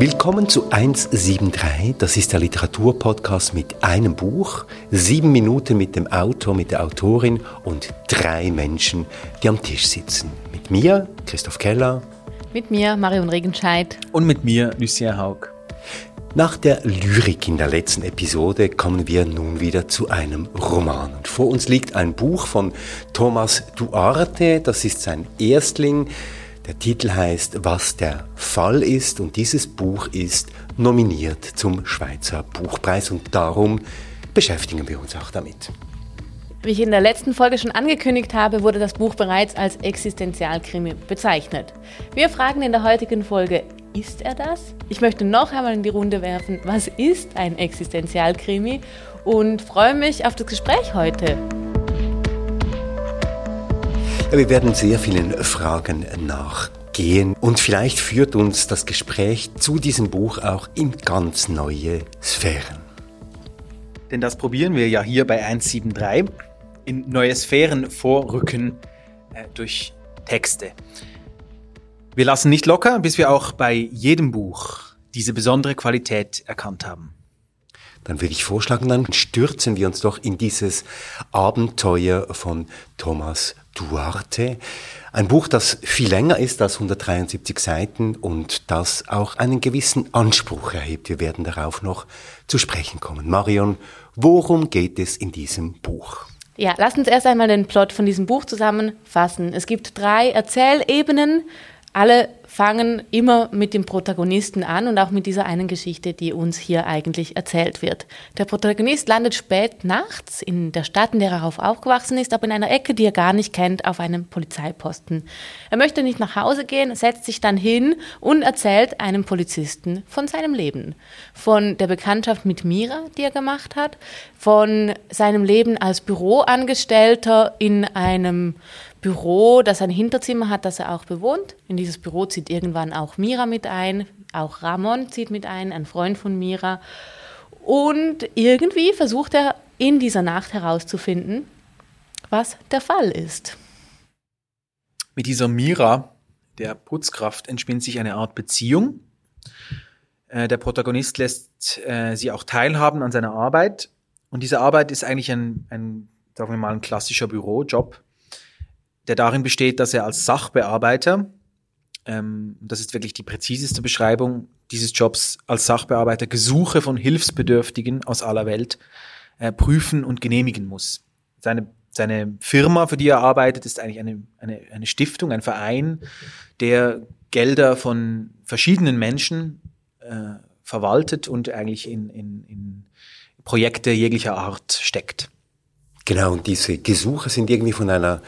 Willkommen zu 173. Das ist der Literaturpodcast mit einem Buch, sieben Minuten mit dem Autor, mit der Autorin und drei Menschen, die am Tisch sitzen. Mit mir, Christoph Keller. Mit mir, Marion Regenscheid. Und mit mir, Lucia Haug. Nach der Lyrik in der letzten Episode kommen wir nun wieder zu einem Roman. Und vor uns liegt ein Buch von Thomas Duarte, das ist sein Erstling. Der Titel heißt Was der Fall ist und dieses Buch ist nominiert zum Schweizer Buchpreis und darum beschäftigen wir uns auch damit. Wie ich in der letzten Folge schon angekündigt habe, wurde das Buch bereits als Existenzialkrimi bezeichnet. Wir fragen in der heutigen Folge, ist er das? Ich möchte noch einmal in die Runde werfen, was ist ein Existenzialkrimi? Und freue mich auf das Gespräch heute. Wir werden sehr vielen Fragen nachgehen und vielleicht führt uns das Gespräch zu diesem Buch auch in ganz neue Sphären. Denn das probieren wir ja hier bei 173 in neue Sphären vorrücken äh, durch Texte. Wir lassen nicht locker, bis wir auch bei jedem Buch diese besondere Qualität erkannt haben. Dann würde ich vorschlagen, dann stürzen wir uns doch in dieses Abenteuer von Thomas Duarte. Ein Buch, das viel länger ist als 173 Seiten und das auch einen gewissen Anspruch erhebt. Wir werden darauf noch zu sprechen kommen. Marion, worum geht es in diesem Buch? Ja, lass uns erst einmal den Plot von diesem Buch zusammenfassen. Es gibt drei Erzählebenen. Alle fangen immer mit dem Protagonisten an und auch mit dieser einen Geschichte, die uns hier eigentlich erzählt wird. Der Protagonist landet spät nachts in der Stadt, in der er aufgewachsen ist, aber in einer Ecke, die er gar nicht kennt, auf einem Polizeiposten. Er möchte nicht nach Hause gehen, setzt sich dann hin und erzählt einem Polizisten von seinem Leben. Von der Bekanntschaft mit Mira, die er gemacht hat, von seinem Leben als Büroangestellter in einem Büro, das ein Hinterzimmer hat, das er auch bewohnt. In dieses Büro zieht irgendwann auch Mira mit ein, auch Ramon zieht mit ein, ein Freund von Mira. Und irgendwie versucht er in dieser Nacht herauszufinden, was der Fall ist. Mit dieser Mira, der Putzkraft, entspinnt sich eine Art Beziehung. Äh, der Protagonist lässt äh, sie auch teilhaben an seiner Arbeit. Und diese Arbeit ist eigentlich ein, ein sagen wir mal, ein klassischer Bürojob der darin besteht, dass er als Sachbearbeiter, ähm, das ist wirklich die präziseste Beschreibung dieses Jobs, als Sachbearbeiter Gesuche von Hilfsbedürftigen aus aller Welt äh, prüfen und genehmigen muss. Seine, seine Firma, für die er arbeitet, ist eigentlich eine, eine, eine Stiftung, ein Verein, der Gelder von verschiedenen Menschen äh, verwaltet und eigentlich in, in, in Projekte jeglicher Art steckt. Genau, und diese Gesuche sind irgendwie von einer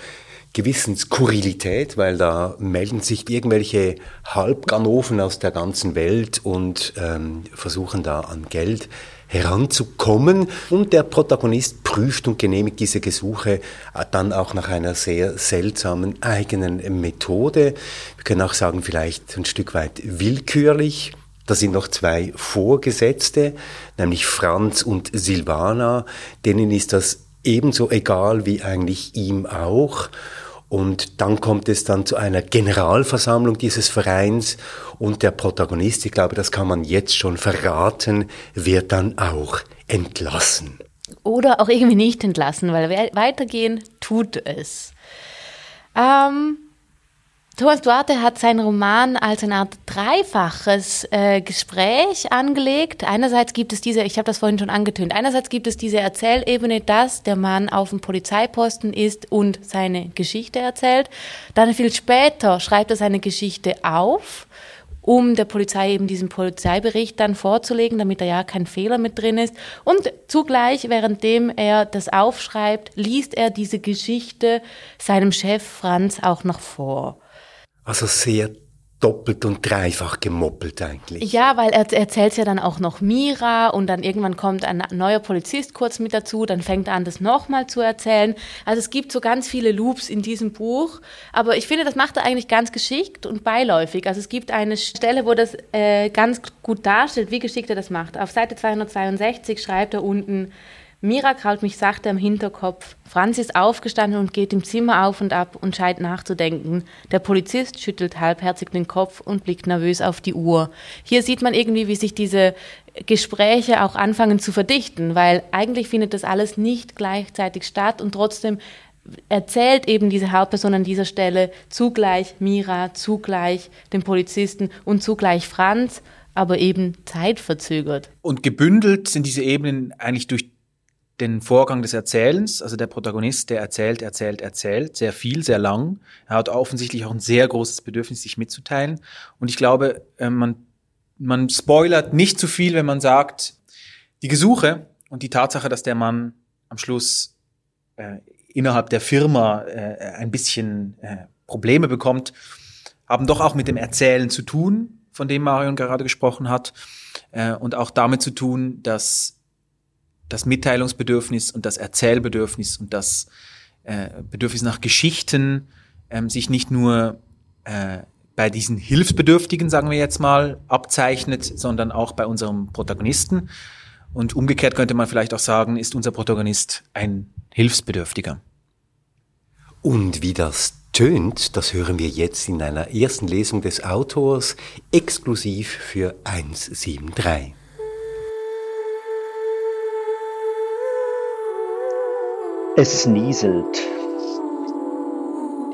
gewissen Skurrilität, weil da melden sich irgendwelche Halbganoven aus der ganzen Welt und ähm, versuchen da an Geld heranzukommen. Und der Protagonist prüft und genehmigt diese Gesuche äh, dann auch nach einer sehr seltsamen eigenen Methode. Wir können auch sagen, vielleicht ein Stück weit willkürlich. Da sind noch zwei Vorgesetzte, nämlich Franz und Silvana. Denen ist das ebenso egal wie eigentlich ihm auch. Und dann kommt es dann zu einer Generalversammlung dieses Vereins und der Protagonist, ich glaube, das kann man jetzt schon verraten, wird dann auch entlassen. Oder auch irgendwie nicht entlassen, weil weitergehen tut es. Ähm, Thomas Duarte hat seinen Roman als eine Art dreifaches äh, Gespräch angelegt. Einerseits gibt es diese, ich habe das vorhin schon angetönt, einerseits gibt es diese Erzählebene, dass der Mann auf dem Polizeiposten ist und seine Geschichte erzählt. Dann viel später schreibt er seine Geschichte auf, um der Polizei eben diesen Polizeibericht dann vorzulegen, damit da ja kein Fehler mit drin ist. Und zugleich, währenddem er das aufschreibt, liest er diese Geschichte seinem Chef Franz auch noch vor. Also sehr doppelt und dreifach gemoppelt eigentlich. Ja, weil er erzählt ja dann auch noch Mira und dann irgendwann kommt ein neuer Polizist kurz mit dazu, dann fängt er an, das nochmal zu erzählen. Also es gibt so ganz viele Loops in diesem Buch, aber ich finde, das macht er eigentlich ganz geschickt und beiläufig. Also es gibt eine Stelle, wo das äh, ganz gut darstellt, wie geschickt er das macht. Auf Seite 262 schreibt er unten, Mira kraut mich sachte am Hinterkopf. Franz ist aufgestanden und geht im Zimmer auf und ab und scheint nachzudenken. Der Polizist schüttelt halbherzig den Kopf und blickt nervös auf die Uhr. Hier sieht man irgendwie, wie sich diese Gespräche auch anfangen zu verdichten, weil eigentlich findet das alles nicht gleichzeitig statt und trotzdem erzählt eben diese Hauptperson an dieser Stelle zugleich Mira, zugleich dem Polizisten und zugleich Franz, aber eben zeitverzögert. Und gebündelt sind diese Ebenen eigentlich durch den Vorgang des Erzählens. Also der Protagonist, der erzählt, erzählt, erzählt, sehr viel, sehr lang. Er hat offensichtlich auch ein sehr großes Bedürfnis, sich mitzuteilen. Und ich glaube, äh, man, man spoilert nicht zu viel, wenn man sagt, die Gesuche und die Tatsache, dass der Mann am Schluss äh, innerhalb der Firma äh, ein bisschen äh, Probleme bekommt, haben doch auch mit dem Erzählen zu tun, von dem Marion gerade gesprochen hat, äh, und auch damit zu tun, dass das Mitteilungsbedürfnis und das Erzählbedürfnis und das äh, Bedürfnis nach Geschichten ähm, sich nicht nur äh, bei diesen Hilfsbedürftigen, sagen wir jetzt mal, abzeichnet, sondern auch bei unserem Protagonisten. Und umgekehrt könnte man vielleicht auch sagen, ist unser Protagonist ein Hilfsbedürftiger. Und wie das tönt, das hören wir jetzt in einer ersten Lesung des Autors exklusiv für 173. Es nieselt.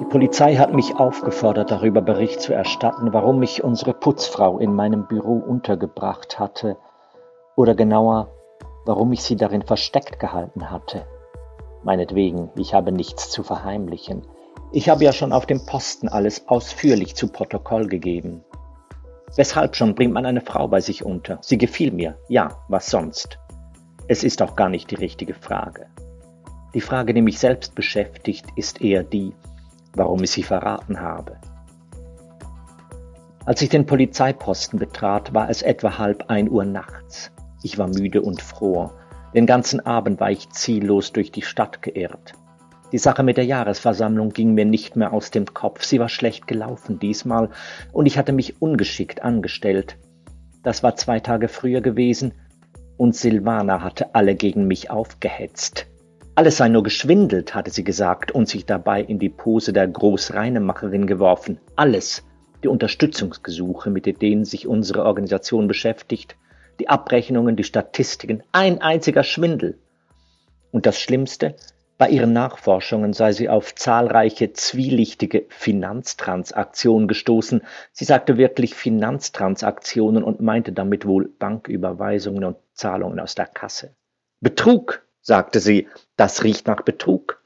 Die Polizei hat mich aufgefordert, darüber Bericht zu erstatten, warum mich unsere Putzfrau in meinem Büro untergebracht hatte, oder genauer, warum ich sie darin versteckt gehalten hatte. Meinetwegen, ich habe nichts zu verheimlichen. Ich habe ja schon auf dem Posten alles ausführlich zu Protokoll gegeben. Weshalb schon bringt man eine Frau bei sich unter? Sie gefiel mir, ja, was sonst? Es ist auch gar nicht die richtige Frage. Die Frage, die mich selbst beschäftigt, ist eher die, warum ich sie verraten habe. Als ich den Polizeiposten betrat, war es etwa halb ein Uhr nachts. Ich war müde und froh. Den ganzen Abend war ich ziellos durch die Stadt geirrt. Die Sache mit der Jahresversammlung ging mir nicht mehr aus dem Kopf. Sie war schlecht gelaufen diesmal und ich hatte mich ungeschickt angestellt. Das war zwei Tage früher gewesen und Silvana hatte alle gegen mich aufgehetzt. Alles sei nur geschwindelt, hatte sie gesagt und sich dabei in die Pose der Großreinemacherin geworfen. Alles, die Unterstützungsgesuche, mit denen sich unsere Organisation beschäftigt, die Abrechnungen, die Statistiken, ein einziger Schwindel. Und das Schlimmste, bei ihren Nachforschungen sei sie auf zahlreiche zwielichtige Finanztransaktionen gestoßen. Sie sagte wirklich Finanztransaktionen und meinte damit wohl Banküberweisungen und Zahlungen aus der Kasse. Betrug, sagte sie, das riecht nach Betrug.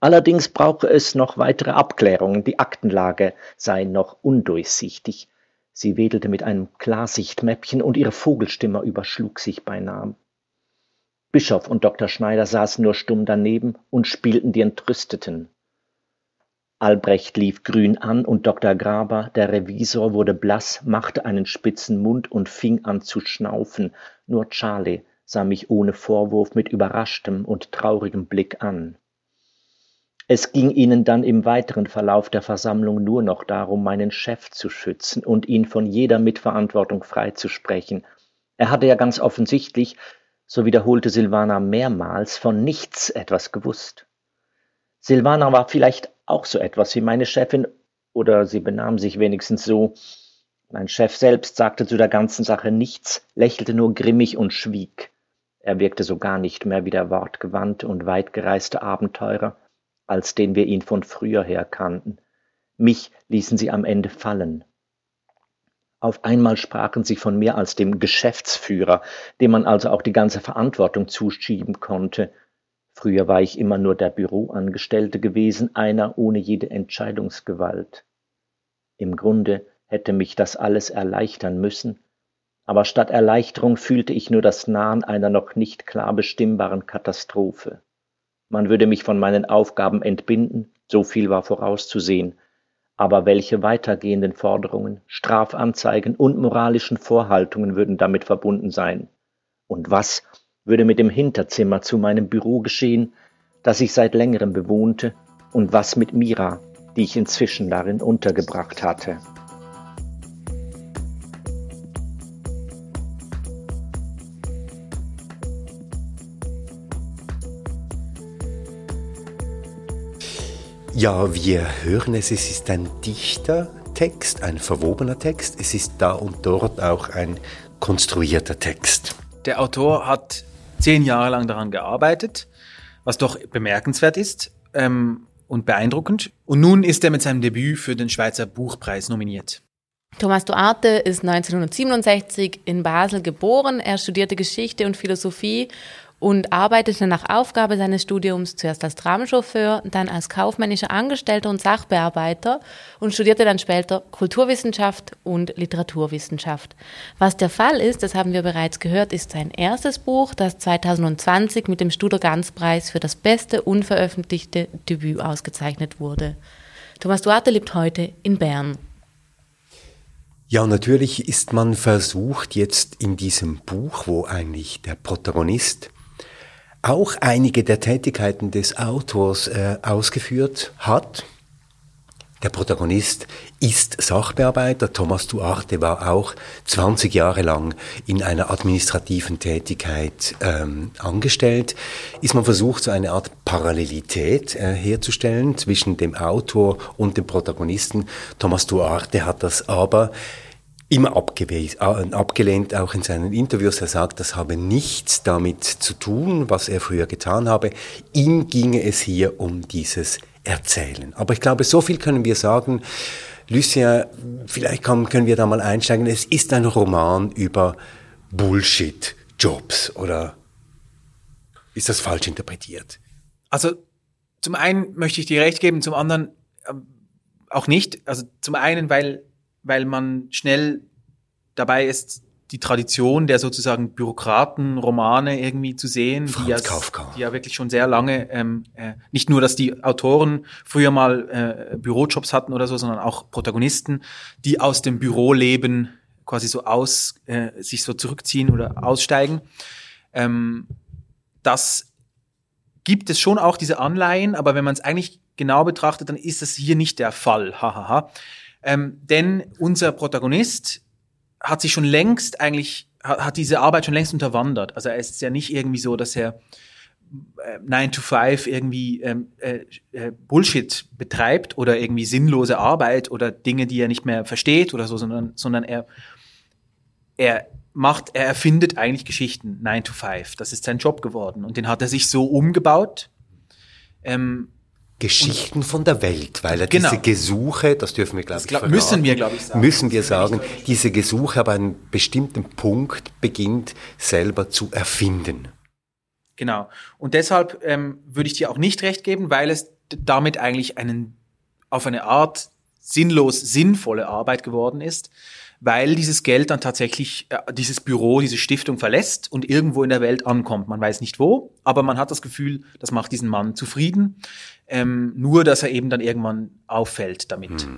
Allerdings brauche es noch weitere Abklärungen, die Aktenlage sei noch undurchsichtig. Sie wedelte mit einem Klarsichtmäppchen und ihre Vogelstimme überschlug sich beinahe. Bischof und Dr. Schneider saßen nur stumm daneben und spielten die Entrüsteten. Albrecht lief grün an und Dr. Graber, der Revisor, wurde blass, machte einen spitzen Mund und fing an zu schnaufen. Nur Charlie sah mich ohne Vorwurf mit überraschtem und traurigem Blick an. Es ging ihnen dann im weiteren Verlauf der Versammlung nur noch darum, meinen Chef zu schützen und ihn von jeder Mitverantwortung freizusprechen. Er hatte ja ganz offensichtlich, so wiederholte Silvana mehrmals, von nichts etwas gewusst. Silvana war vielleicht auch so etwas wie meine Chefin, oder sie benahm sich wenigstens so. Mein Chef selbst sagte zu der ganzen Sache nichts, lächelte nur grimmig und schwieg. Er wirkte so gar nicht mehr wie der wortgewandte und weitgereiste Abenteurer, als den wir ihn von früher her kannten. Mich ließen sie am Ende fallen. Auf einmal sprachen sie von mir als dem Geschäftsführer, dem man also auch die ganze Verantwortung zuschieben konnte. Früher war ich immer nur der Büroangestellte gewesen, einer ohne jede Entscheidungsgewalt. Im Grunde hätte mich das alles erleichtern müssen, aber statt Erleichterung fühlte ich nur das Nahen einer noch nicht klar bestimmbaren Katastrophe. Man würde mich von meinen Aufgaben entbinden, so viel war vorauszusehen, aber welche weitergehenden Forderungen, Strafanzeigen und moralischen Vorhaltungen würden damit verbunden sein? Und was würde mit dem Hinterzimmer zu meinem Büro geschehen, das ich seit längerem bewohnte, und was mit Mira, die ich inzwischen darin untergebracht hatte? Ja, wir hören es, es ist ein dichter Text, ein verwobener Text. Es ist da und dort auch ein konstruierter Text. Der Autor hat zehn Jahre lang daran gearbeitet, was doch bemerkenswert ist ähm, und beeindruckend. Und nun ist er mit seinem Debüt für den Schweizer Buchpreis nominiert. Thomas Duarte ist 1967 in Basel geboren. Er studierte Geschichte und Philosophie und arbeitete nach Aufgabe seines Studiums zuerst als Tramchauffeur, dann als kaufmännischer Angestellter und Sachbearbeiter und studierte dann später Kulturwissenschaft und Literaturwissenschaft. Was der Fall ist, das haben wir bereits gehört, ist sein erstes Buch, das 2020 mit dem Studer-Ganz-Preis für das beste unveröffentlichte Debüt ausgezeichnet wurde. Thomas Duarte lebt heute in Bern. Ja, natürlich ist man versucht, jetzt in diesem Buch, wo eigentlich der Protagonist auch einige der Tätigkeiten des Autors äh, ausgeführt hat. Der Protagonist ist Sachbearbeiter. Thomas Duarte war auch 20 Jahre lang in einer administrativen Tätigkeit ähm, angestellt. Ist man versucht, so eine Art Parallelität äh, herzustellen zwischen dem Autor und dem Protagonisten. Thomas Duarte hat das aber immer abgelehnt, auch in seinen Interviews. Er sagt, das habe nichts damit zu tun, was er früher getan habe. Ihm ginge es hier um dieses Erzählen. Aber ich glaube, so viel können wir sagen. Lucien, vielleicht können wir da mal einsteigen. Es ist ein Roman über Bullshit-Jobs, oder ist das falsch interpretiert? Also, zum einen möchte ich dir recht geben, zum anderen äh, auch nicht. Also, zum einen, weil weil man schnell dabei ist, die Tradition der sozusagen Bürokratenromane irgendwie zu sehen, die ja, die ja wirklich schon sehr lange, ähm, äh, nicht nur, dass die Autoren früher mal äh, Bürojobs hatten oder so, sondern auch Protagonisten, die aus dem Büroleben quasi so aus, äh, sich so zurückziehen oder aussteigen. Ähm, das gibt es schon auch diese Anleihen, aber wenn man es eigentlich genau betrachtet, dann ist das hier nicht der Fall. Hahaha. Ähm, denn unser Protagonist hat sich schon längst eigentlich, hat, hat diese Arbeit schon längst unterwandert. Also er ist ja nicht irgendwie so, dass er äh, 9 to 5 irgendwie ähm, äh, äh, Bullshit betreibt oder irgendwie sinnlose Arbeit oder Dinge, die er nicht mehr versteht oder so, sondern, sondern er, er macht, er erfindet eigentlich Geschichten 9 to 5. Das ist sein Job geworden und den hat er sich so umgebaut. Ähm, Geschichten von der Welt, weil er Genau. diese Gesuche, das dürfen wir glaube ich glaub- müssen wir, glaub ich, sagen. müssen wir sagen, diese Gesuche aber an einem bestimmten Punkt beginnt selber zu erfinden. Genau. Und deshalb ähm, würde ich dir auch nicht recht geben, weil es damit eigentlich einen auf eine Art sinnlos sinnvolle Arbeit geworden ist, weil dieses Geld dann tatsächlich äh, dieses Büro, diese Stiftung verlässt und irgendwo in der Welt ankommt. Man weiß nicht wo, aber man hat das Gefühl, das macht diesen Mann zufrieden. Ähm, nur, dass er eben dann irgendwann auffällt damit,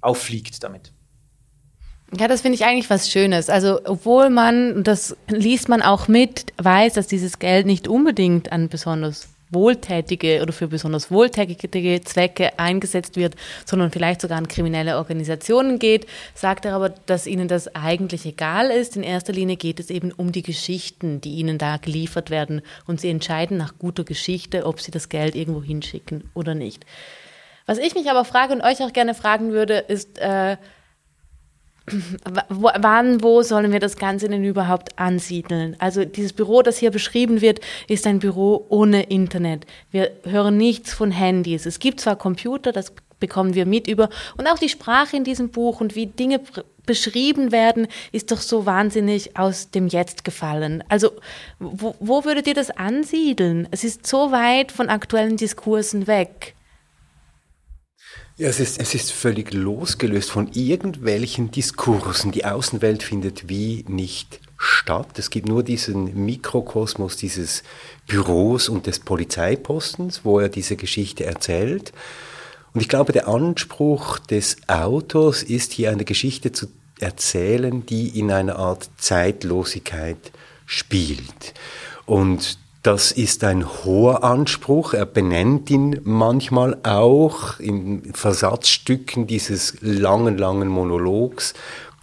auffliegt damit. Ja, das finde ich eigentlich was Schönes. Also, obwohl man, und das liest man auch mit, weiß, dass dieses Geld nicht unbedingt an besonders wohltätige oder für besonders wohltätige Zwecke eingesetzt wird, sondern vielleicht sogar an kriminelle Organisationen geht, sagt er aber, dass ihnen das eigentlich egal ist. In erster Linie geht es eben um die Geschichten, die ihnen da geliefert werden und sie entscheiden nach guter Geschichte, ob sie das Geld irgendwo hinschicken oder nicht. Was ich mich aber frage und euch auch gerne fragen würde, ist, äh, Wann, wo sollen wir das Ganze denn überhaupt ansiedeln? Also dieses Büro, das hier beschrieben wird, ist ein Büro ohne Internet. Wir hören nichts von Handys. Es gibt zwar Computer, das bekommen wir mit über, und auch die Sprache in diesem Buch und wie Dinge beschrieben werden, ist doch so wahnsinnig aus dem Jetzt gefallen. Also wo, wo würdet ihr das ansiedeln? Es ist so weit von aktuellen Diskursen weg. Ja, es ist, es ist völlig losgelöst von irgendwelchen Diskursen. Die Außenwelt findet wie nicht statt. Es gibt nur diesen Mikrokosmos dieses Büros und des Polizeipostens, wo er diese Geschichte erzählt. Und ich glaube, der Anspruch des Autors ist hier eine Geschichte zu erzählen, die in einer Art Zeitlosigkeit spielt. Und das ist ein hoher Anspruch. Er benennt ihn manchmal auch in Versatzstücken dieses langen, langen Monologs.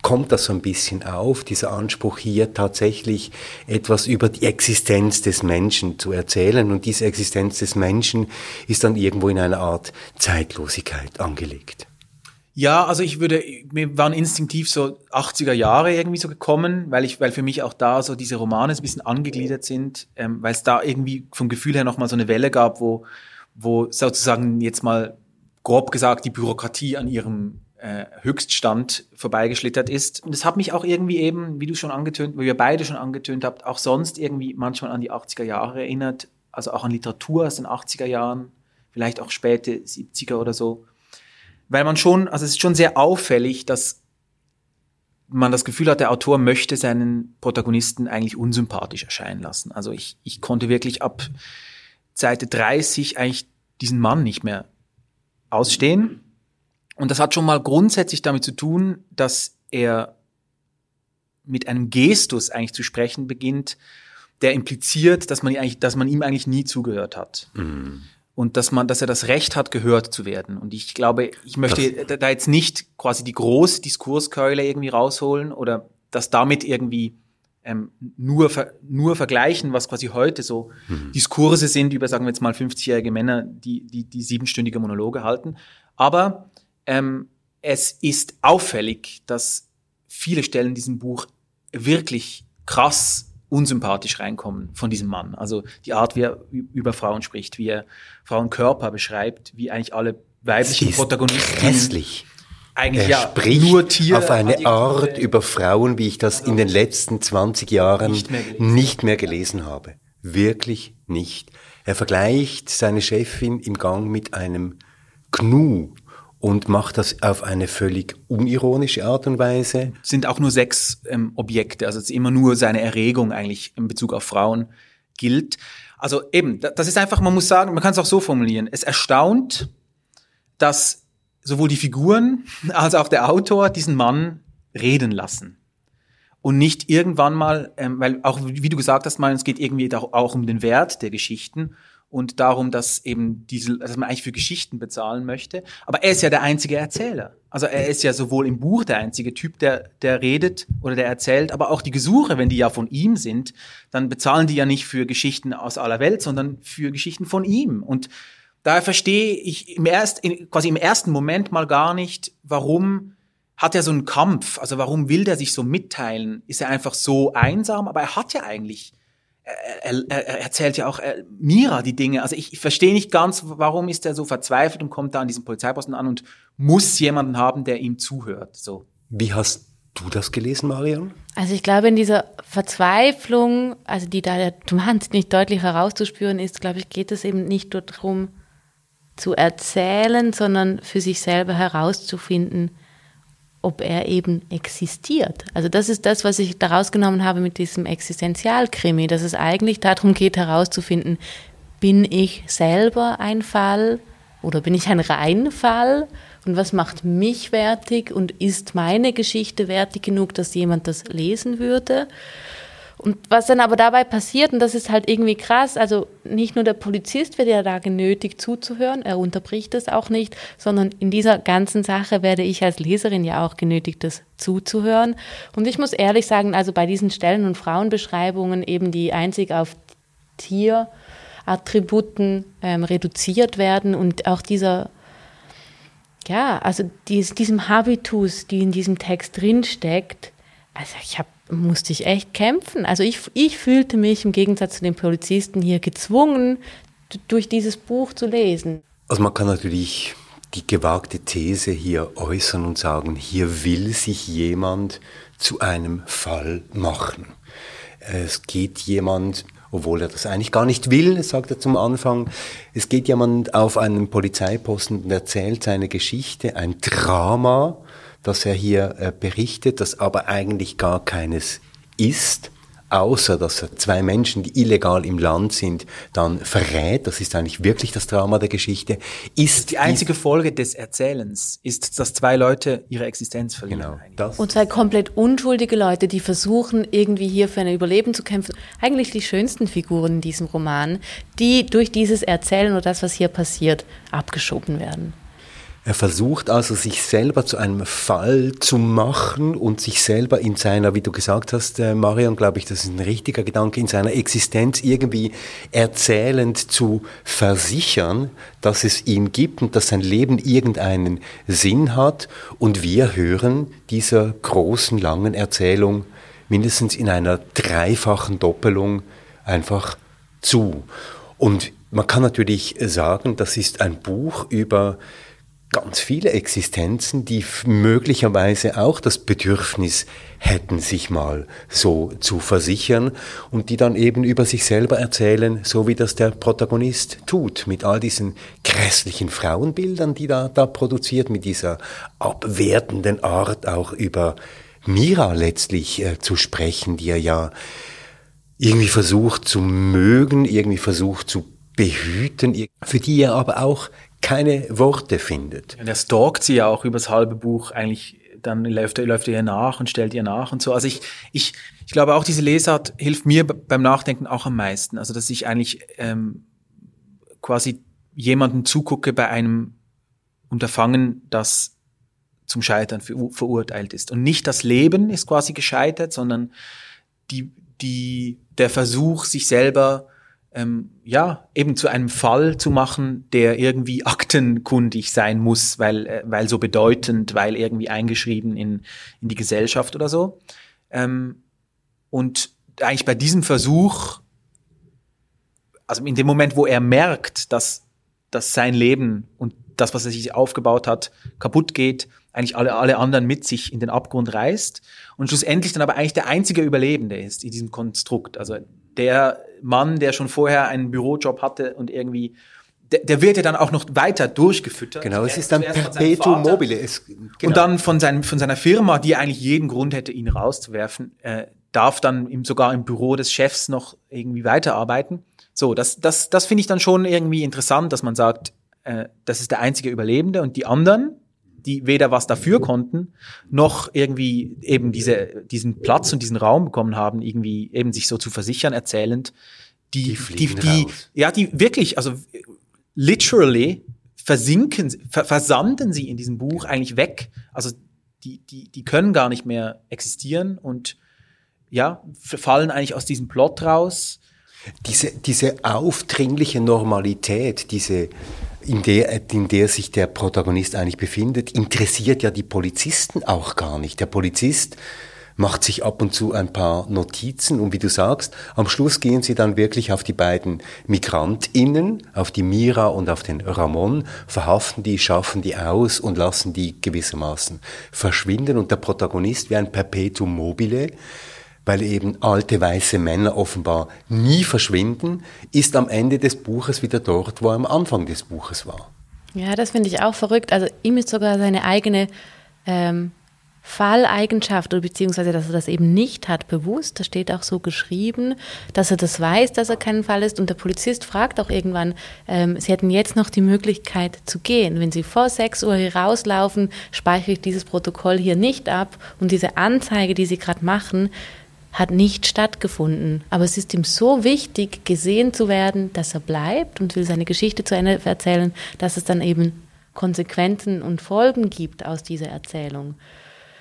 kommt das so ein bisschen auf, dieser Anspruch hier tatsächlich etwas über die Existenz des Menschen zu erzählen. Und diese Existenz des Menschen ist dann irgendwo in einer Art Zeitlosigkeit angelegt. Ja, also ich würde, mir waren instinktiv so 80er Jahre irgendwie so gekommen, weil ich, weil für mich auch da so diese Romane so ein bisschen angegliedert sind, ähm, weil es da irgendwie vom Gefühl her nochmal so eine Welle gab, wo, wo sozusagen jetzt mal grob gesagt die Bürokratie an ihrem äh, Höchststand vorbeigeschlittert ist. Und das hat mich auch irgendwie eben, wie du schon angetönt, wie wir beide schon angetönt habt, auch sonst irgendwie manchmal an die 80er Jahre erinnert, also auch an Literatur aus den 80er Jahren, vielleicht auch späte 70er oder so weil man schon, also es ist schon sehr auffällig, dass man das Gefühl hat, der Autor möchte seinen Protagonisten eigentlich unsympathisch erscheinen lassen. Also ich, ich konnte wirklich ab Seite 30 eigentlich diesen Mann nicht mehr ausstehen. Und das hat schon mal grundsätzlich damit zu tun, dass er mit einem Gestus eigentlich zu sprechen beginnt, der impliziert, dass man, eigentlich, dass man ihm eigentlich nie zugehört hat. Mhm und dass man, dass er das Recht hat, gehört zu werden. Und ich glaube, ich möchte das da jetzt nicht quasi die große Diskurskeule irgendwie rausholen oder das damit irgendwie ähm, nur, nur vergleichen, was quasi heute so mhm. Diskurse sind über, sagen wir jetzt mal, 50-jährige Männer, die, die, die siebenstündige Monologe halten. Aber ähm, es ist auffällig, dass viele Stellen in diesem Buch wirklich krass unsympathisch reinkommen von diesem Mann. Also die Art, wie er über Frauen spricht, wie er Frauenkörper beschreibt, wie eigentlich alle weiblichen Protagonisten. Hässlich. Eigentlich er ja, spricht nur Tier auf eine Art über Frauen, wie ich das in den letzten 20 Jahren nicht mehr, nicht mehr gelesen habe. Wirklich nicht. Er vergleicht seine Chefin im Gang mit einem Gnu und macht das auf eine völlig unironische Art und Weise. Sind auch nur sechs ähm, Objekte, also es ist immer nur seine Erregung eigentlich in Bezug auf Frauen gilt. Also eben, das ist einfach, man muss sagen, man kann es auch so formulieren. Es erstaunt, dass sowohl die Figuren als auch der Autor diesen Mann reden lassen. Und nicht irgendwann mal, ähm, weil auch wie du gesagt hast, mal, es geht irgendwie auch um den Wert der Geschichten und darum, dass eben diese, dass man eigentlich für Geschichten bezahlen möchte. Aber er ist ja der einzige Erzähler. Also er ist ja sowohl im Buch der einzige Typ, der, der redet oder der erzählt, aber auch die Gesuche, wenn die ja von ihm sind, dann bezahlen die ja nicht für Geschichten aus aller Welt, sondern für Geschichten von ihm. Und daher verstehe ich im erst, quasi im ersten Moment mal gar nicht, warum hat er so einen Kampf? Also warum will der sich so mitteilen? Ist er einfach so einsam? Aber er hat ja eigentlich er, er, er erzählt ja auch äh, Mira die Dinge. Also ich, ich verstehe nicht ganz, warum ist er so verzweifelt und kommt da an diesem Polizeiposten an und muss jemanden haben, der ihm zuhört. So. Wie hast du das gelesen, Marion? Also ich glaube, in dieser Verzweiflung, also die da wahnsinnig deutlich herauszuspüren ist, glaube ich, geht es eben nicht nur darum zu erzählen, sondern für sich selber herauszufinden, ob er eben existiert. Also das ist das, was ich daraus genommen habe mit diesem Existenzialkrimi, dass es eigentlich darum geht herauszufinden, bin ich selber ein Fall oder bin ich ein Reinfall und was macht mich wertig und ist meine Geschichte wertig genug, dass jemand das lesen würde? Und was dann aber dabei passiert, und das ist halt irgendwie krass, also nicht nur der Polizist wird ja da genötigt zuzuhören, er unterbricht es auch nicht, sondern in dieser ganzen Sache werde ich als Leserin ja auch genötigt, das zuzuhören. Und ich muss ehrlich sagen, also bei diesen Stellen- und Frauenbeschreibungen eben die einzig auf Tierattributen ähm, reduziert werden und auch dieser ja, also dies, diesem Habitus, die in diesem Text drinsteckt, also ich habe musste ich echt kämpfen. Also ich, ich fühlte mich im Gegensatz zu den Polizisten hier gezwungen, durch dieses Buch zu lesen. Also man kann natürlich die gewagte These hier äußern und sagen, hier will sich jemand zu einem Fall machen. Es geht jemand, obwohl er das eigentlich gar nicht will, sagt er zum Anfang, es geht jemand auf einen Polizeiposten und erzählt seine Geschichte, ein Drama, das er hier äh, berichtet, das aber eigentlich gar keines ist, außer dass er zwei Menschen, die illegal im Land sind, dann verrät, das ist eigentlich wirklich das Drama der Geschichte, ist die einzige Folge des Erzählens ist, dass zwei Leute ihre Existenz verlieren. Genau, das. Und zwei komplett unschuldige Leute, die versuchen, irgendwie hier für ein Überleben zu kämpfen. Eigentlich die schönsten Figuren in diesem Roman, die durch dieses Erzählen oder das, was hier passiert, abgeschoben werden. Er versucht also, sich selber zu einem Fall zu machen und sich selber in seiner, wie du gesagt hast, äh, Marion, glaube ich, das ist ein richtiger Gedanke, in seiner Existenz irgendwie erzählend zu versichern, dass es ihn gibt und dass sein Leben irgendeinen Sinn hat. Und wir hören dieser großen, langen Erzählung mindestens in einer dreifachen Doppelung einfach zu. Und man kann natürlich sagen, das ist ein Buch über ganz viele Existenzen, die möglicherweise auch das Bedürfnis hätten, sich mal so zu versichern und die dann eben über sich selber erzählen, so wie das der Protagonist tut, mit all diesen grässlichen Frauenbildern, die da, da produziert, mit dieser abwertenden Art auch über Mira letztlich äh, zu sprechen, die er ja irgendwie versucht zu mögen, irgendwie versucht zu behüten, für die er aber auch keine Worte findet. Und er stalkt sie ja auch übers halbe Buch eigentlich, dann läuft er, läuft er ihr nach und stellt ihr nach und so. Also ich, ich, ich glaube auch diese Lesart hilft mir beim Nachdenken auch am meisten. Also dass ich eigentlich ähm, quasi jemanden zugucke bei einem Unterfangen, das zum Scheitern ver verurteilt ist. Und nicht das Leben ist quasi gescheitert, sondern die, die, der Versuch, sich selber ähm, ja eben zu einem Fall zu machen, der irgendwie aktenkundig sein muss, weil, äh, weil so bedeutend, weil irgendwie eingeschrieben in, in die Gesellschaft oder so. Ähm, und eigentlich bei diesem Versuch, also in dem Moment, wo er merkt, dass, dass sein Leben und das, was er sich aufgebaut hat, kaputt geht, eigentlich alle, alle anderen mit sich in den Abgrund reißt und schlussendlich dann aber eigentlich der einzige Überlebende ist in diesem Konstrukt. Also der Mann, der schon vorher einen Bürojob hatte und irgendwie der, der wird ja dann auch noch weiter durchgefüttert. Genau, es ist dann Perpetuum mobile. Es, genau. Und dann von, seinem, von seiner Firma, die eigentlich jeden Grund hätte, ihn rauszuwerfen, äh, darf dann im, sogar im Büro des Chefs noch irgendwie weiterarbeiten. So, das, das, das finde ich dann schon irgendwie interessant, dass man sagt, äh, das ist der einzige Überlebende und die anderen, die weder was dafür konnten, noch irgendwie eben diese, diesen Platz und diesen Raum bekommen haben, irgendwie eben sich so zu versichern, erzählend, die, die, die, die ja, die wirklich, also literally versinken, ver versanden sie in diesem Buch eigentlich weg. Also die, die, die können gar nicht mehr existieren und ja, fallen eigentlich aus diesem Plot raus. Diese, diese aufdringliche Normalität, diese in der, in der sich der Protagonist eigentlich befindet, interessiert ja die Polizisten auch gar nicht. Der Polizist macht sich ab und zu ein paar Notizen und wie du sagst, am Schluss gehen sie dann wirklich auf die beiden MigrantInnen, auf die Mira und auf den Ramon, verhaften die, schaffen die aus und lassen die gewissermaßen verschwinden und der Protagonist wie ein Perpetuum mobile weil eben alte weiße Männer offenbar nie verschwinden, ist am Ende des Buches wieder dort, wo er am Anfang des Buches war. Ja, das finde ich auch verrückt. Also ihm ist sogar seine eigene ähm, Falleigenschaft oder beziehungsweise, dass er das eben nicht hat, bewusst. Da steht auch so geschrieben, dass er das weiß, dass er kein Fall ist. Und der Polizist fragt auch irgendwann, ähm, Sie hätten jetzt noch die Möglichkeit zu gehen. Wenn Sie vor 6 Uhr hier rauslaufen, speichere ich dieses Protokoll hier nicht ab. Und diese Anzeige, die Sie gerade machen, hat nicht stattgefunden. Aber es ist ihm so wichtig, gesehen zu werden, dass er bleibt und will seine Geschichte zu Ende erzählen, dass es dann eben Konsequenzen und Folgen gibt aus dieser Erzählung.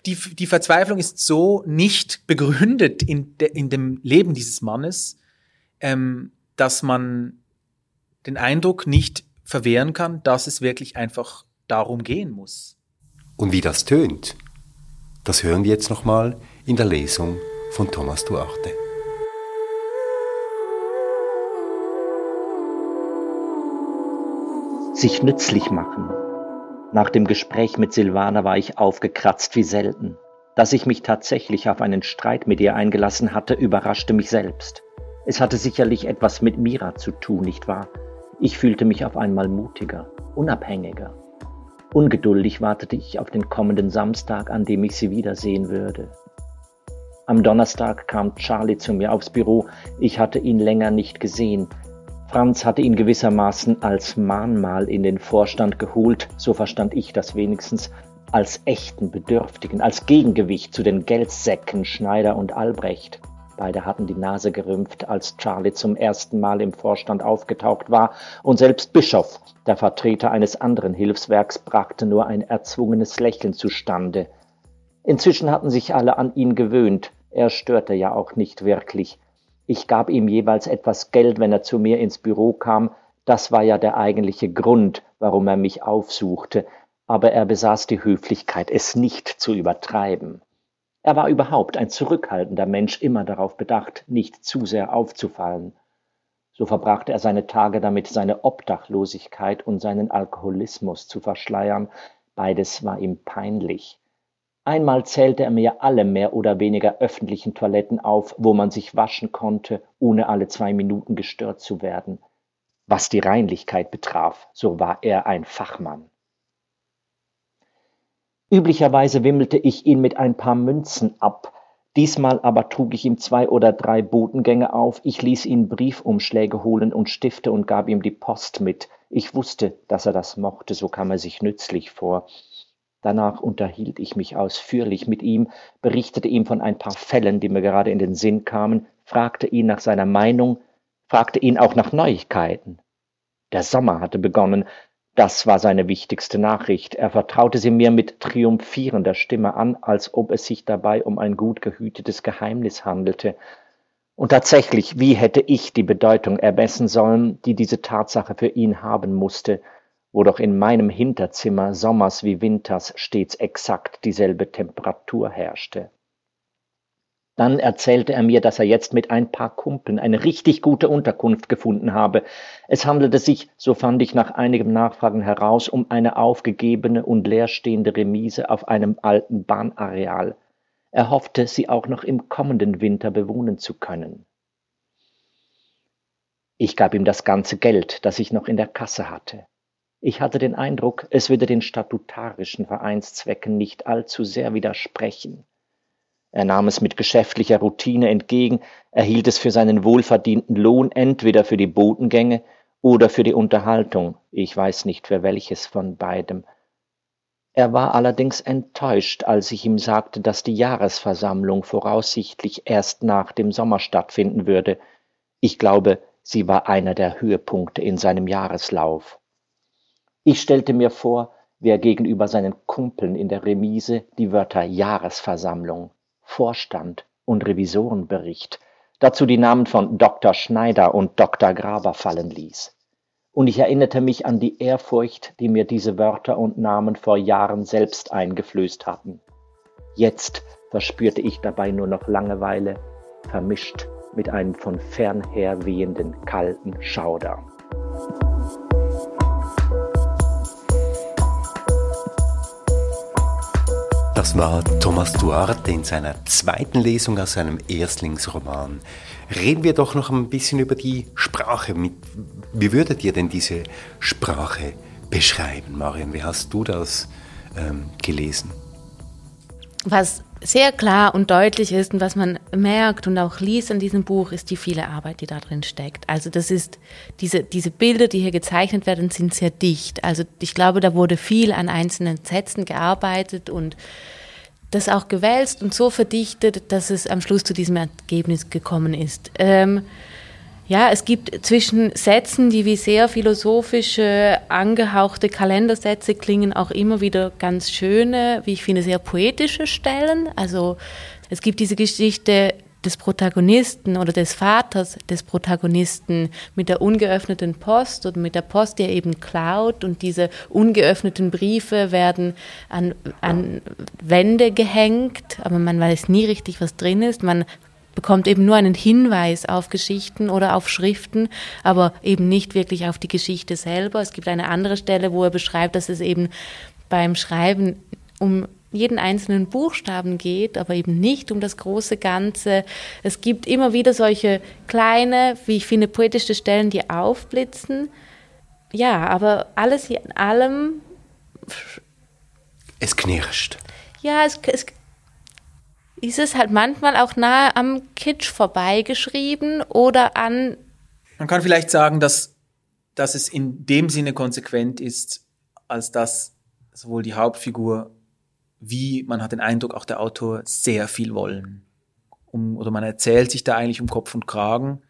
Die, die Verzweiflung ist so nicht begründet in, de, in dem Leben dieses Mannes, ähm, dass man den Eindruck nicht verwehren kann, dass es wirklich einfach darum gehen muss. Und wie das tönt, das hören wir jetzt nochmal in der Lesung von Thomas Duarte. Sich nützlich machen. Nach dem Gespräch mit Silvana war ich aufgekratzt wie selten. Dass ich mich tatsächlich auf einen Streit mit ihr eingelassen hatte, überraschte mich selbst. Es hatte sicherlich etwas mit Mira zu tun, nicht wahr? Ich fühlte mich auf einmal mutiger, unabhängiger. Ungeduldig wartete ich auf den kommenden Samstag, an dem ich sie wiedersehen würde. Am Donnerstag kam Charlie zu mir aufs Büro. Ich hatte ihn länger nicht gesehen. Franz hatte ihn gewissermaßen als Mahnmal in den Vorstand geholt, so verstand ich das wenigstens, als echten Bedürftigen, als Gegengewicht zu den Geldsäcken Schneider und Albrecht. Beide hatten die Nase gerümpft, als Charlie zum ersten Mal im Vorstand aufgetaucht war, und selbst Bischof, der Vertreter eines anderen Hilfswerks, brachte nur ein erzwungenes Lächeln zustande. Inzwischen hatten sich alle an ihn gewöhnt, er störte ja auch nicht wirklich. Ich gab ihm jeweils etwas Geld, wenn er zu mir ins Büro kam, das war ja der eigentliche Grund, warum er mich aufsuchte, aber er besaß die Höflichkeit, es nicht zu übertreiben. Er war überhaupt ein zurückhaltender Mensch, immer darauf bedacht, nicht zu sehr aufzufallen. So verbrachte er seine Tage damit, seine Obdachlosigkeit und seinen Alkoholismus zu verschleiern. Beides war ihm peinlich. Einmal zählte er mir alle mehr oder weniger öffentlichen Toiletten auf, wo man sich waschen konnte, ohne alle zwei Minuten gestört zu werden. Was die Reinlichkeit betraf, so war er ein Fachmann. Üblicherweise wimmelte ich ihn mit ein paar Münzen ab, diesmal aber trug ich ihm zwei oder drei Botengänge auf, ich ließ ihn Briefumschläge holen und Stifte und gab ihm die Post mit. Ich wusste, dass er das mochte, so kam er sich nützlich vor. Danach unterhielt ich mich ausführlich mit ihm, berichtete ihm von ein paar Fällen, die mir gerade in den Sinn kamen, fragte ihn nach seiner Meinung, fragte ihn auch nach Neuigkeiten. Der Sommer hatte begonnen, das war seine wichtigste Nachricht. Er vertraute sie mir mit triumphierender Stimme an, als ob es sich dabei um ein gut gehütetes Geheimnis handelte. Und tatsächlich, wie hätte ich die Bedeutung ermessen sollen, die diese Tatsache für ihn haben musste, wo doch in meinem Hinterzimmer sommers wie winters stets exakt dieselbe Temperatur herrschte. Dann erzählte er mir, dass er jetzt mit ein paar Kumpeln eine richtig gute Unterkunft gefunden habe. Es handelte sich, so fand ich nach einigem Nachfragen heraus, um eine aufgegebene und leerstehende Remise auf einem alten Bahnareal. Er hoffte, sie auch noch im kommenden Winter bewohnen zu können. Ich gab ihm das ganze Geld, das ich noch in der Kasse hatte. Ich hatte den Eindruck, es würde den statutarischen Vereinszwecken nicht allzu sehr widersprechen. Er nahm es mit geschäftlicher Routine entgegen, erhielt es für seinen wohlverdienten Lohn entweder für die Botengänge oder für die Unterhaltung, ich weiß nicht für welches von beidem. Er war allerdings enttäuscht, als ich ihm sagte, dass die Jahresversammlung voraussichtlich erst nach dem Sommer stattfinden würde. Ich glaube, sie war einer der Höhepunkte in seinem Jahreslauf. Ich stellte mir vor, wie er gegenüber seinen Kumpeln in der Remise die Wörter Jahresversammlung Vorstand und Revisorenbericht, dazu die Namen von Dr. Schneider und Dr. Graber fallen ließ. Und ich erinnerte mich an die Ehrfurcht, die mir diese Wörter und Namen vor Jahren selbst eingeflößt hatten. Jetzt verspürte ich dabei nur noch Langeweile, vermischt mit einem von fernher wehenden kalten Schauder. Das war Thomas Duarte in seiner zweiten Lesung aus seinem Erstlingsroman. Reden wir doch noch ein bisschen über die Sprache. Wie würdet ihr denn diese Sprache beschreiben, Marion? Wie hast du das ähm, gelesen? Was sehr klar und deutlich ist und was man merkt und auch liest an diesem Buch, ist die viele Arbeit, die da drin steckt. Also das ist, diese, diese Bilder, die hier gezeichnet werden, sind sehr dicht. Also ich glaube, da wurde viel an einzelnen Sätzen gearbeitet und das auch gewälzt und so verdichtet, dass es am Schluss zu diesem Ergebnis gekommen ist. Ähm, ja, es gibt zwischen Sätzen, die wie sehr philosophische, angehauchte Kalendersätze klingen, auch immer wieder ganz schöne, wie ich finde, sehr poetische Stellen. Also es gibt diese Geschichte des Protagonisten oder des Vaters des Protagonisten mit der ungeöffneten Post oder mit der Post, die er eben klaut und diese ungeöffneten Briefe werden an, an Wände gehängt, aber man weiß nie richtig, was drin ist. Man bekommt eben nur einen Hinweis auf Geschichten oder auf Schriften, aber eben nicht wirklich auf die Geschichte selber. Es gibt eine andere Stelle, wo er beschreibt, dass es eben beim Schreiben um jeden einzelnen Buchstaben geht, aber eben nicht um das große Ganze. Es gibt immer wieder solche kleine, wie ich finde, poetische Stellen, die aufblitzen. Ja, aber alles in allem. Es knirscht. Ja, es, es ist es halt manchmal auch nahe am Kitsch vorbeigeschrieben oder an. Man kann vielleicht sagen, dass, dass es in dem Sinne konsequent ist, als dass sowohl die Hauptfigur wie man hat den Eindruck, auch der Autor sehr viel wollen um, oder man erzählt sich da eigentlich um Kopf und Kragen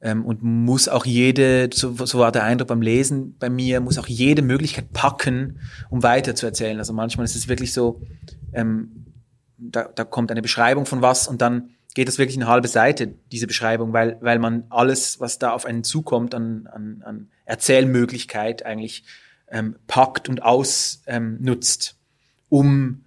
ähm, und muss auch jede, so, so war der Eindruck beim Lesen bei mir, muss auch jede Möglichkeit packen, um weiter zu erzählen. Also manchmal ist es wirklich so, ähm, da, da kommt eine Beschreibung von was und dann geht das wirklich eine halbe Seite, diese Beschreibung, weil, weil man alles, was da auf einen zukommt, an, an, an Erzählmöglichkeit eigentlich ähm, packt und ausnutzt, ähm, um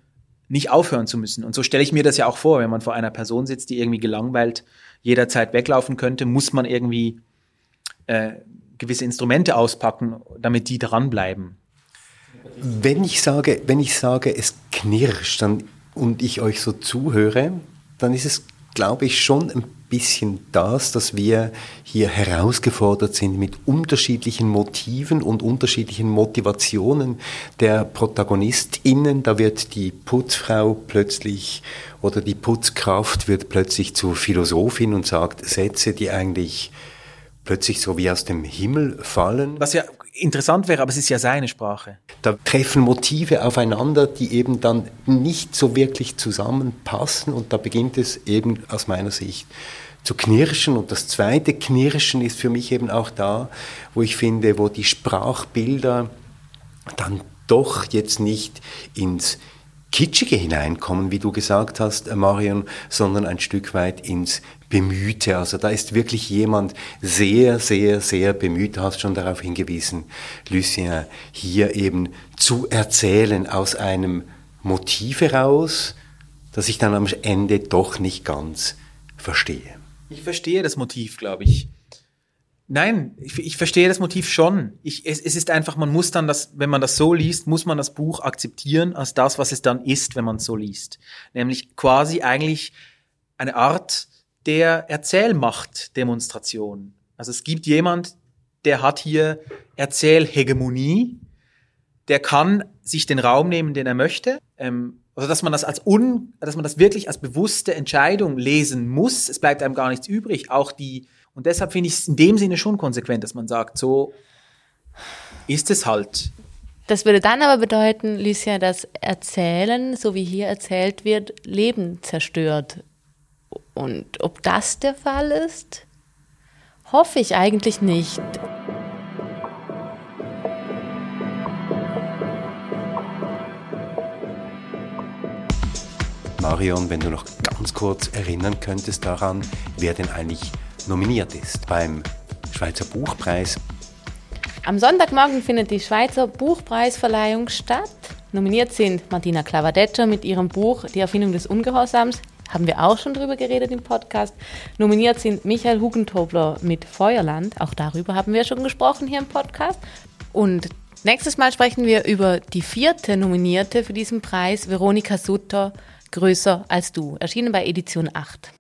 nicht aufhören zu müssen. Und so stelle ich mir das ja auch vor, wenn man vor einer Person sitzt, die irgendwie gelangweilt jederzeit weglaufen könnte, muss man irgendwie äh, gewisse Instrumente auspacken, damit die dranbleiben. Wenn ich sage, wenn ich sage, es knirscht dann, und ich euch so zuhöre, dann ist es, glaube ich, schon ein bisschen das, dass wir hier herausgefordert sind mit unterschiedlichen Motiven und unterschiedlichen Motivationen der ProtagonistInnen. Da wird die Putzfrau plötzlich oder die Putzkraft wird plötzlich zur Philosophin und sagt Sätze, die eigentlich plötzlich so wie aus dem Himmel fallen. Was ja interessant wäre, aber es ist ja seine Sprache. Da treffen Motive aufeinander, die eben dann nicht so wirklich zusammenpassen und da beginnt es eben aus meiner Sicht zu knirschen. Und das zweite Knirschen ist für mich eben auch da, wo ich finde, wo die Sprachbilder dann doch jetzt nicht ins Kitschige hineinkommen, wie du gesagt hast, äh, Marion, sondern ein Stück weit ins Bemühte. Also da ist wirklich jemand sehr, sehr, sehr bemüht. Du hast schon darauf hingewiesen, Lucien, hier eben zu erzählen aus einem Motiv heraus, das ich dann am Ende doch nicht ganz verstehe. Ich verstehe das Motiv, glaube ich. Nein, ich, ich, verstehe das Motiv schon. Ich, es, es, ist einfach, man muss dann das, wenn man das so liest, muss man das Buch akzeptieren als das, was es dann ist, wenn man es so liest. Nämlich quasi eigentlich eine Art der Erzählmacht-Demonstration. Also es gibt jemand, der hat hier Erzählhegemonie, der kann sich den Raum nehmen, den er möchte. Ähm, also dass man das als un, dass man das wirklich als bewusste Entscheidung lesen muss. Es bleibt einem gar nichts übrig. Auch die und deshalb finde ich es in dem Sinne schon konsequent, dass man sagt, so ist es halt. Das würde dann aber bedeuten, Lucia, dass Erzählen, so wie hier erzählt wird, Leben zerstört. Und ob das der Fall ist, hoffe ich eigentlich nicht. Marion, wenn du noch ganz kurz erinnern könntest daran, wer denn eigentlich nominiert ist beim Schweizer Buchpreis. Am Sonntagmorgen findet die Schweizer Buchpreisverleihung statt. Nominiert sind Martina Clavadeccia mit ihrem Buch Die Erfindung des Ungehorsams. Haben wir auch schon drüber geredet im Podcast. Nominiert sind Michael Hugentobler mit Feuerland. Auch darüber haben wir schon gesprochen hier im Podcast. Und nächstes Mal sprechen wir über die vierte Nominierte für diesen Preis, Veronika Sutter, Größer als du. Erschienen bei Edition 8.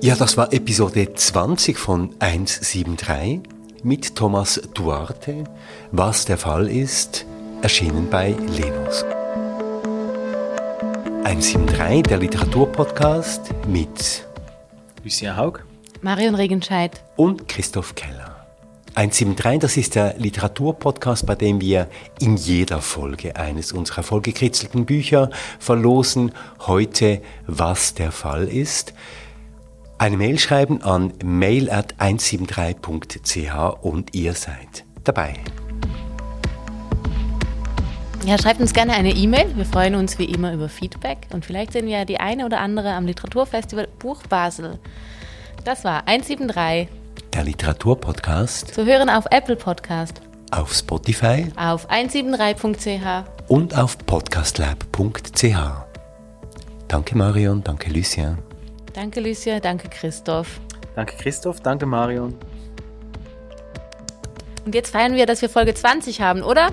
Ja, das war Episode 20 von 173 mit Thomas Duarte. Was der Fall ist, erschienen bei Lenos. 173, der Literaturpodcast mit Lucien Haug, Marion Regenscheid und Christoph Keller. 173, das ist der Literaturpodcast, bei dem wir in jeder Folge eines unserer vollgekritzelten Bücher verlosen. Heute, was der Fall ist eine Mail schreiben an mail at 173.ch und ihr seid dabei. Ja, schreibt uns gerne eine E-Mail. Wir freuen uns wie immer über Feedback und vielleicht sehen wir ja die eine oder andere am Literaturfestival Buch Basel. Das war 173. Der Literaturpodcast. Zu hören auf Apple Podcast. Auf Spotify. Auf 173.ch. Und auf podcastlab.ch. Danke Marion, danke Lucien. Danke, Lucia. Danke, Christoph. Danke, Christoph. Danke, Marion. Und jetzt feiern wir, dass wir Folge 20 haben, oder?